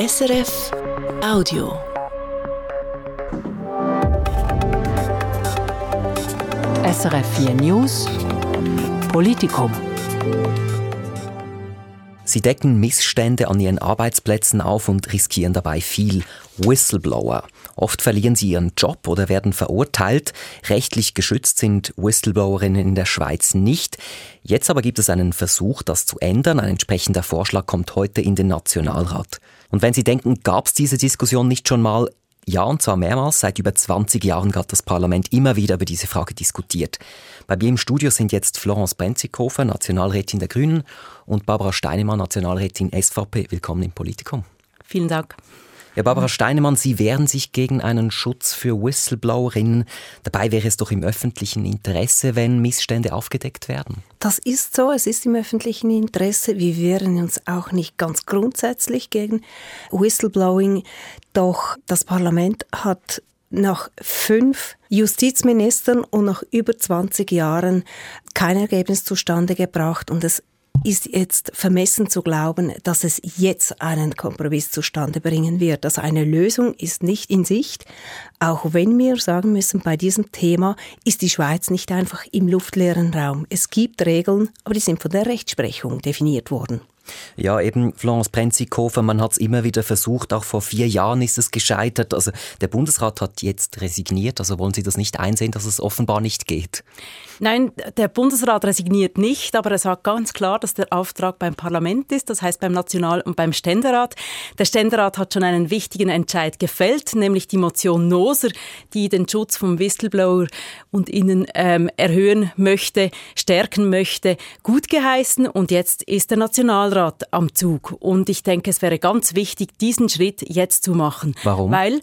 SRF Audio. SRF 4 News Politikum. Sie decken Missstände an ihren Arbeitsplätzen auf und riskieren dabei viel. Whistleblower. Oft verlieren sie ihren Job oder werden verurteilt. Rechtlich geschützt sind Whistleblowerinnen in der Schweiz nicht. Jetzt aber gibt es einen Versuch, das zu ändern. Ein entsprechender Vorschlag kommt heute in den Nationalrat. Und wenn Sie denken, gab es diese Diskussion nicht schon mal? Ja, und zwar mehrmals. Seit über 20 Jahren hat das Parlament immer wieder über diese Frage diskutiert. Bei mir im Studio sind jetzt Florence Brenzikofer, Nationalrätin der Grünen, und Barbara Steinemann, Nationalrätin SVP. Willkommen im Politikum. Vielen Dank. Ja, Barbara Steinemann, Sie wehren sich gegen einen Schutz für Whistleblowerinnen. Dabei wäre es doch im öffentlichen Interesse, wenn Missstände aufgedeckt werden. Das ist so, es ist im öffentlichen Interesse. Wir wehren uns auch nicht ganz grundsätzlich gegen Whistleblowing. Doch das Parlament hat nach fünf Justizministern und nach über 20 Jahren kein Ergebnis zustande gebracht und es ist jetzt vermessen zu glauben, dass es jetzt einen Kompromiss zustande bringen wird. Also eine Lösung ist nicht in Sicht, auch wenn wir sagen müssen, bei diesem Thema ist die Schweiz nicht einfach im luftleeren Raum. Es gibt Regeln, aber die sind von der Rechtsprechung definiert worden. Ja, eben Florence Brenzikofer, man hat es immer wieder versucht, auch vor vier Jahren ist es gescheitert. Also der Bundesrat hat jetzt resigniert, also wollen Sie das nicht einsehen, dass es offenbar nicht geht? Nein, der Bundesrat resigniert nicht, aber er sagt ganz klar, dass der Auftrag beim Parlament ist, das heißt beim National- und beim Ständerat. Der Ständerat hat schon einen wichtigen Entscheid gefällt, nämlich die Motion Noser, die den Schutz vom Whistleblower und ihnen ähm, erhöhen möchte, stärken möchte, gut geheißen. Und jetzt ist der Nationalrat am Zug. Und ich denke, es wäre ganz wichtig, diesen Schritt jetzt zu machen. Warum? Weil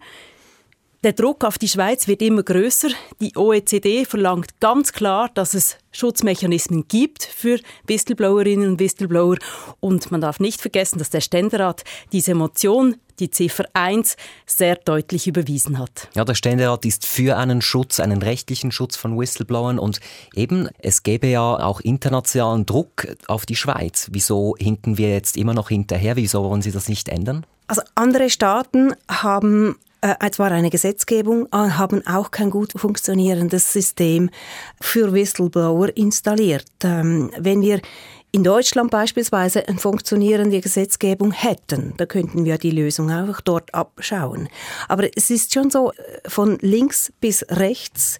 der Druck auf die Schweiz wird immer größer. Die OECD verlangt ganz klar, dass es Schutzmechanismen gibt für Whistleblowerinnen und Whistleblower. Und man darf nicht vergessen, dass der Ständerat diese Motion, die Ziffer 1, sehr deutlich überwiesen hat. Ja, der Ständerat ist für einen Schutz, einen rechtlichen Schutz von Whistleblowern und eben, es gäbe ja auch internationalen Druck auf die Schweiz. Wieso hinken wir jetzt immer noch hinterher? Wieso wollen Sie das nicht ändern? Also andere Staaten haben äh, zwar eine Gesetzgebung, äh, haben auch kein gut funktionierendes System für Whistleblower installiert. Ähm, wenn wir in Deutschland beispielsweise eine funktionierende Gesetzgebung hätten, da könnten wir die Lösung auch dort abschauen. Aber es ist schon so, äh, von links bis rechts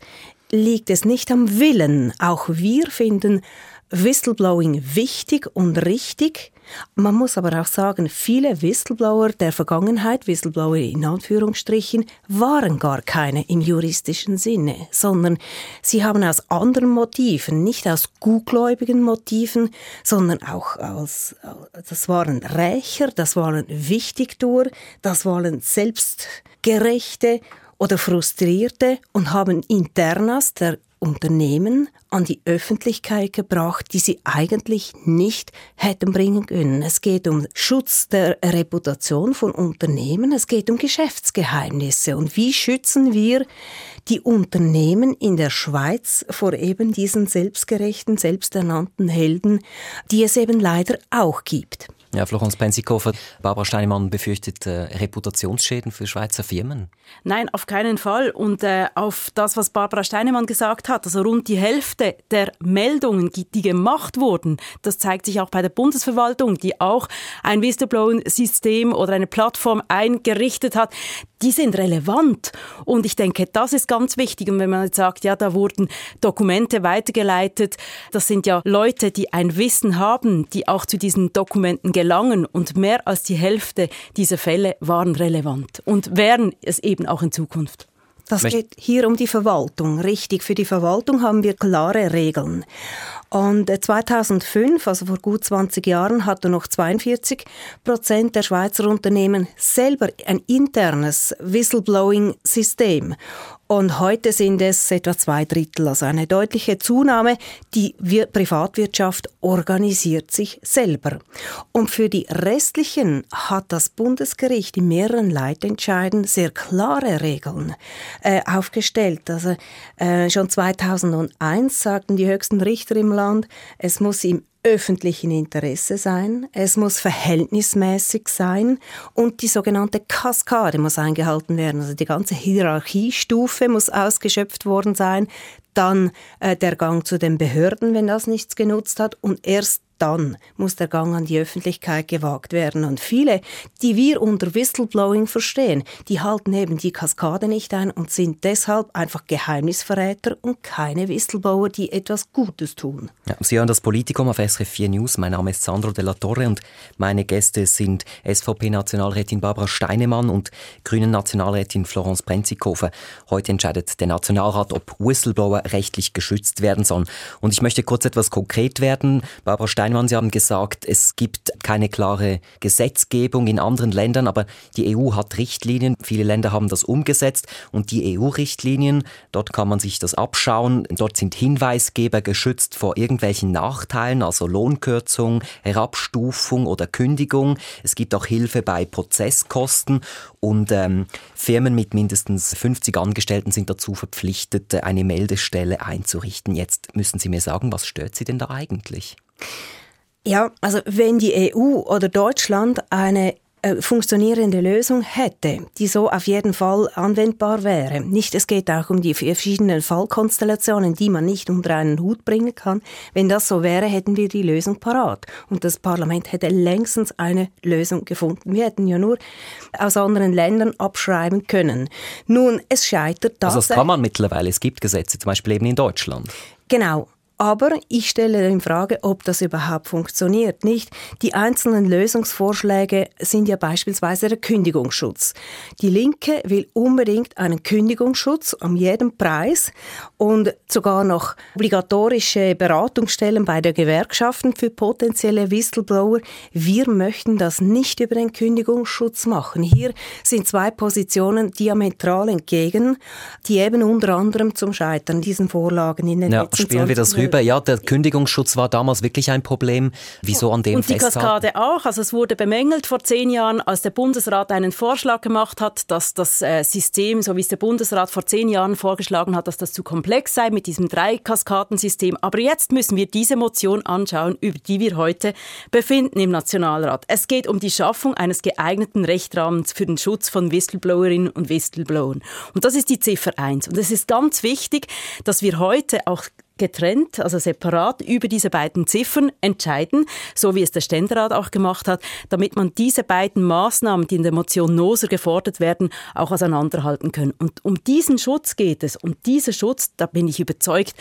liegt es nicht am Willen. Auch wir finden Whistleblowing wichtig und richtig. Man muss aber auch sagen, viele Whistleblower der Vergangenheit, Whistleblower in Anführungsstrichen, waren gar keine im juristischen Sinne, sondern sie haben aus anderen Motiven, nicht aus gutgläubigen Motiven, sondern auch aus, das waren Rächer, das waren Wichtigtour, das waren selbstgerechte oder Frustrierte und haben Internas der Unternehmen an die Öffentlichkeit gebracht, die sie eigentlich nicht hätten bringen können. Es geht um Schutz der Reputation von Unternehmen, es geht um Geschäftsgeheimnisse. Und wie schützen wir die Unternehmen in der Schweiz vor eben diesen selbstgerechten, selbsternannten Helden, die es eben leider auch gibt? Ja, Florence Penzikofer, Barbara Steinemann befürchtet äh, Reputationsschäden für Schweizer Firmen. Nein, auf keinen Fall. Und äh, auf das, was Barbara Steinemann gesagt hat, also rund die Hälfte der Meldungen, die gemacht wurden, das zeigt sich auch bei der Bundesverwaltung, die auch ein Whistleblower-System oder eine Plattform eingerichtet hat, die sind relevant. Und ich denke, das ist ganz wichtig. Und wenn man jetzt sagt, ja, da wurden Dokumente weitergeleitet, das sind ja Leute, die ein Wissen haben, die auch zu diesen Dokumenten gelangen. Und mehr als die Hälfte dieser Fälle waren relevant und wären es eben auch in Zukunft. Das geht hier um die Verwaltung. Richtig, für die Verwaltung haben wir klare Regeln. Und 2005, äh, also vor gut 20 Jahren, hatten noch 42 Prozent der Schweizer Unternehmen selber ein internes Whistleblowing-System. Und heute sind es etwa zwei Drittel, also eine deutliche Zunahme. Die Privatwirtschaft organisiert sich selber. Und für die restlichen hat das Bundesgericht in mehreren Leitentscheiden sehr klare Regeln äh, aufgestellt. Also äh, schon 2001 sagten die höchsten Richter im Land. Es muss im öffentlichen Interesse sein, es muss verhältnismäßig sein. Und die sogenannte Kaskade muss eingehalten werden. Also die ganze Hierarchiestufe muss ausgeschöpft worden sein, dann äh, der Gang zu den Behörden, wenn das nichts genutzt hat. Und erst dann muss der Gang an die Öffentlichkeit gewagt werden. Und viele, die wir unter Whistleblowing verstehen, die halten eben die Kaskade nicht ein und sind deshalb einfach Geheimnisverräter und keine Whistleblower, die etwas Gutes tun. Ja, Sie hören das Politikum auf SRF 4 News. Mein Name ist Sandro Della Torre und meine Gäste sind SVP-Nationalrätin Barbara Steinemann und Grünen-Nationalrätin Florence Brenzikofer. Heute entscheidet der Nationalrat, ob Whistleblower rechtlich geschützt werden sollen. Und ich möchte kurz etwas konkret werden. Barbara Steinemann Steinmann, Sie haben gesagt, es gibt keine klare Gesetzgebung in anderen Ländern, aber die EU hat Richtlinien. Viele Länder haben das umgesetzt und die EU-Richtlinien, dort kann man sich das abschauen. Dort sind Hinweisgeber geschützt vor irgendwelchen Nachteilen, also Lohnkürzung, Herabstufung oder Kündigung. Es gibt auch Hilfe bei Prozesskosten und ähm, Firmen mit mindestens 50 Angestellten sind dazu verpflichtet, eine Meldestelle einzurichten. Jetzt müssen Sie mir sagen, was stört Sie denn da eigentlich? Ja, also wenn die EU oder Deutschland eine äh, funktionierende Lösung hätte, die so auf jeden Fall anwendbar wäre. Nicht, es geht auch um die verschiedenen Fallkonstellationen, die man nicht unter einen Hut bringen kann. Wenn das so wäre, hätten wir die Lösung parat. Und das Parlament hätte längstens eine Lösung gefunden. Wir hätten ja nur aus anderen Ländern abschreiben können. Nun, es scheitert das. Also das kann man mittlerweile. Es gibt Gesetze, zum Beispiel eben in Deutschland. Genau. Aber ich stelle in Frage, ob das überhaupt funktioniert. Nicht? Die einzelnen Lösungsvorschläge sind ja beispielsweise der Kündigungsschutz. Die Linke will unbedingt einen Kündigungsschutz um jeden Preis und sogar noch obligatorische Beratungsstellen bei der Gewerkschaften für potenzielle Whistleblower. Wir möchten das nicht über den Kündigungsschutz machen. Hier sind zwei Positionen diametral entgegen, die eben unter anderem zum Scheitern diesen Vorlagen in den ja, letzten spielen wir das rüber drüber. Ja, der Kündigungsschutz war damals wirklich ein Problem. Wieso an dem Und die Kaskade auch. Also es wurde bemängelt vor zehn Jahren, als der Bundesrat einen Vorschlag gemacht hat, dass das äh, System, so wie es der Bundesrat vor zehn Jahren vorgeschlagen hat, dass das zu komplex sei mit diesem Drei-Kaskadensystem. Aber jetzt müssen wir diese Motion anschauen, über die wir heute befinden im Nationalrat. Es geht um die Schaffung eines geeigneten Rechtrahmens für den Schutz von Whistleblowerinnen und Whistleblowern. Und das ist die Ziffer 1. Und es ist ganz wichtig, dass wir heute auch getrennt, also separat über diese beiden Ziffern entscheiden, so wie es der Ständerat auch gemacht hat, damit man diese beiden Maßnahmen, die in der Motion Noser gefordert werden, auch auseinanderhalten können. Und um diesen Schutz geht es. Und dieser Schutz, da bin ich überzeugt,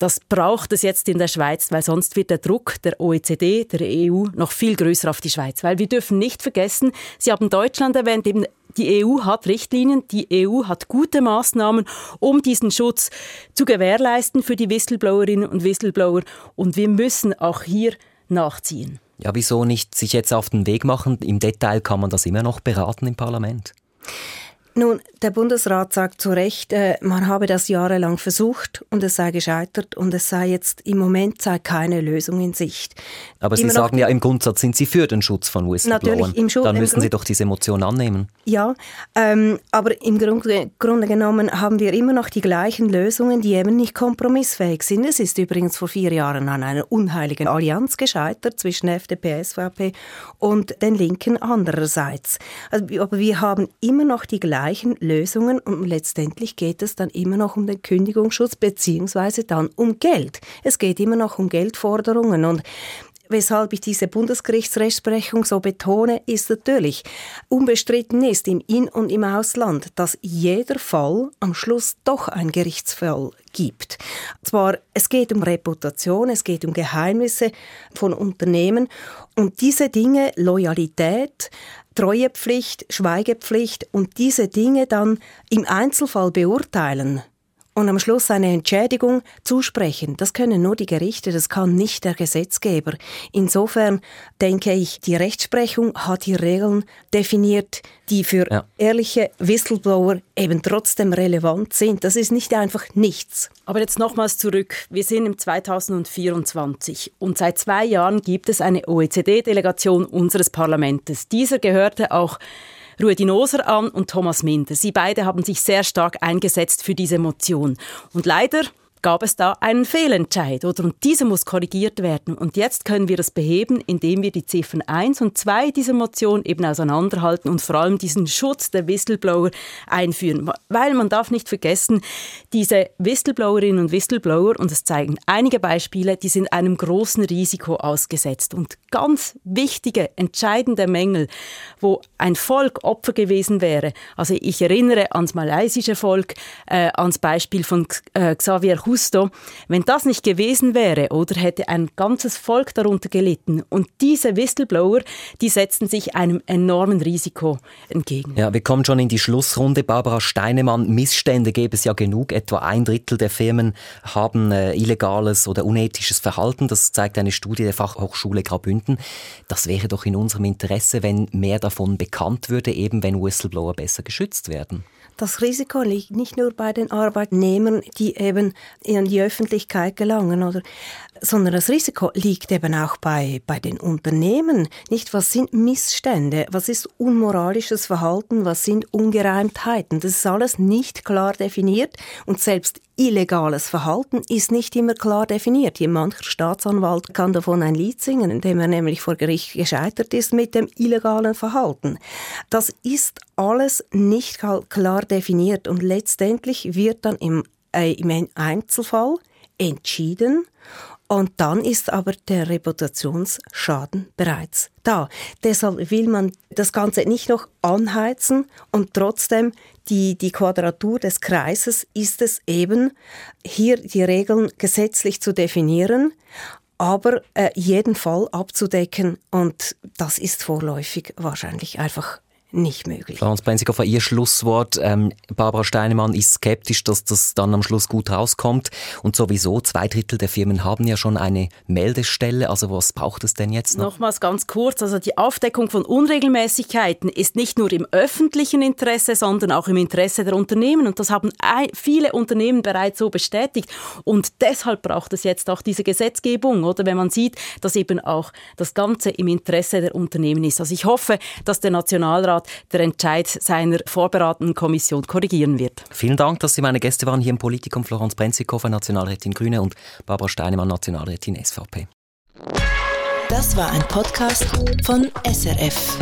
das braucht es jetzt in der Schweiz, weil sonst wird der Druck der OECD, der EU noch viel größer auf die Schweiz. Weil wir dürfen nicht vergessen, Sie haben Deutschland erwähnt, eben die EU hat Richtlinien, die EU hat gute Maßnahmen, um diesen Schutz zu gewährleisten für die Whistleblowerinnen und Whistleblower. Und wir müssen auch hier nachziehen. Ja, wieso nicht sich jetzt auf den Weg machen? Im Detail kann man das immer noch beraten im Parlament. Nun, der Bundesrat sagt zu Recht, äh, man habe das jahrelang versucht und es sei gescheitert und es sei jetzt im Moment sei keine Lösung in Sicht. Aber Sie sagen ja im Grundsatz sind Sie für den Schutz von Whistleblowern. Natürlich, Dann müssen Sie doch diese Motion annehmen. Ja, ähm, aber im Grunde, Grunde genommen haben wir immer noch die gleichen Lösungen, die eben nicht kompromissfähig sind. Es ist übrigens vor vier Jahren an einer unheiligen Allianz gescheitert zwischen FDP, SVP und den Linken andererseits. Also, aber wir haben immer noch die gleichen gleichen Lösungen und letztendlich geht es dann immer noch um den Kündigungsschutz beziehungsweise dann um Geld. Es geht immer noch um Geldforderungen und weshalb ich diese Bundesgerichtsrechtsprechung so betone, ist natürlich, unbestritten ist im In- und im Ausland, dass jeder Fall am Schluss doch ein Gerichtsfall gibt. Zwar, es geht um Reputation, es geht um Geheimnisse von Unternehmen und diese Dinge, Loyalität, Treuepflicht, Schweigepflicht und diese Dinge dann im Einzelfall beurteilen und am Schluss eine Entschädigung zusprechen. Das können nur die Gerichte, das kann nicht der Gesetzgeber. Insofern denke ich, die Rechtsprechung hat die Regeln definiert, die für ja. ehrliche Whistleblower eben trotzdem relevant sind. Das ist nicht einfach nichts. Aber jetzt nochmals zurück. Wir sind im 2024 und seit zwei Jahren gibt es eine OECD-Delegation unseres Parlaments. Dieser gehörte auch Ruedi Noser an und Thomas Minder. Sie beide haben sich sehr stark eingesetzt für diese Motion. Und leider gab es da einen Fehlentscheid, oder? Und dieser muss korrigiert werden. Und jetzt können wir das beheben, indem wir die Ziffern 1 und 2 dieser Motion eben auseinanderhalten und vor allem diesen Schutz der Whistleblower einführen. Weil man darf nicht vergessen, diese Whistleblowerinnen und Whistleblower, und es zeigen einige Beispiele, die sind einem großen Risiko ausgesetzt. Und ganz wichtige, entscheidende Mängel, wo ein Volk Opfer gewesen wäre. Also ich erinnere ans malaysische Volk, äh, ans Beispiel von äh, Xavier Justo. Wenn das nicht gewesen wäre, oder hätte ein ganzes Volk darunter gelitten. Und diese Whistleblower, die setzen sich einem enormen Risiko entgegen. Ja, wir kommen schon in die Schlussrunde. Barbara Steinemann, Missstände gäbe es ja genug. Etwa ein Drittel der Firmen haben äh, illegales oder unethisches Verhalten. Das zeigt eine Studie der Fachhochschule Graubünden. Das wäre doch in unserem Interesse, wenn mehr davon bekannt würde, eben wenn Whistleblower besser geschützt werden. Das Risiko liegt nicht nur bei den Arbeitnehmern, die eben in die Öffentlichkeit gelangen, oder, sondern das Risiko liegt eben auch bei, bei den Unternehmen. Nicht, was sind Missstände, was ist unmoralisches Verhalten, was sind Ungereimtheiten. Das ist alles nicht klar definiert und selbst illegales Verhalten ist nicht immer klar definiert. Hier mancher Staatsanwalt kann davon ein Lied singen, indem er nämlich vor Gericht gescheitert ist mit dem illegalen Verhalten. Das ist alles nicht klar definiert und letztendlich wird dann im, äh, im Einzelfall entschieden und dann ist aber der Reputationsschaden bereits da. Deshalb will man das Ganze nicht noch anheizen und trotzdem die, die Quadratur des Kreises ist es eben, hier die Regeln gesetzlich zu definieren, aber äh, jeden Fall abzudecken und das ist vorläufig wahrscheinlich einfach nicht möglich. Florence Brenzikofer, Ihr Schlusswort. Ähm, Barbara Steinemann ist skeptisch, dass das dann am Schluss gut rauskommt. Und sowieso, zwei Drittel der Firmen haben ja schon eine Meldestelle. Also was braucht es denn jetzt noch? Nochmals ganz kurz. Also die Aufdeckung von Unregelmäßigkeiten ist nicht nur im öffentlichen Interesse, sondern auch im Interesse der Unternehmen. Und das haben viele Unternehmen bereits so bestätigt. Und deshalb braucht es jetzt auch diese Gesetzgebung, oder wenn man sieht, dass eben auch das Ganze im Interesse der Unternehmen ist. Also ich hoffe, dass der Nationalrat Rat der Entscheid seiner vorberatenden Kommission korrigieren wird. Vielen Dank, dass Sie meine Gäste waren hier im Politikum. Florence Brenzikofer, Nationalrätin Grüne und Barbara Steinemann, Nationalrätin SVP. Das war ein Podcast von SRF.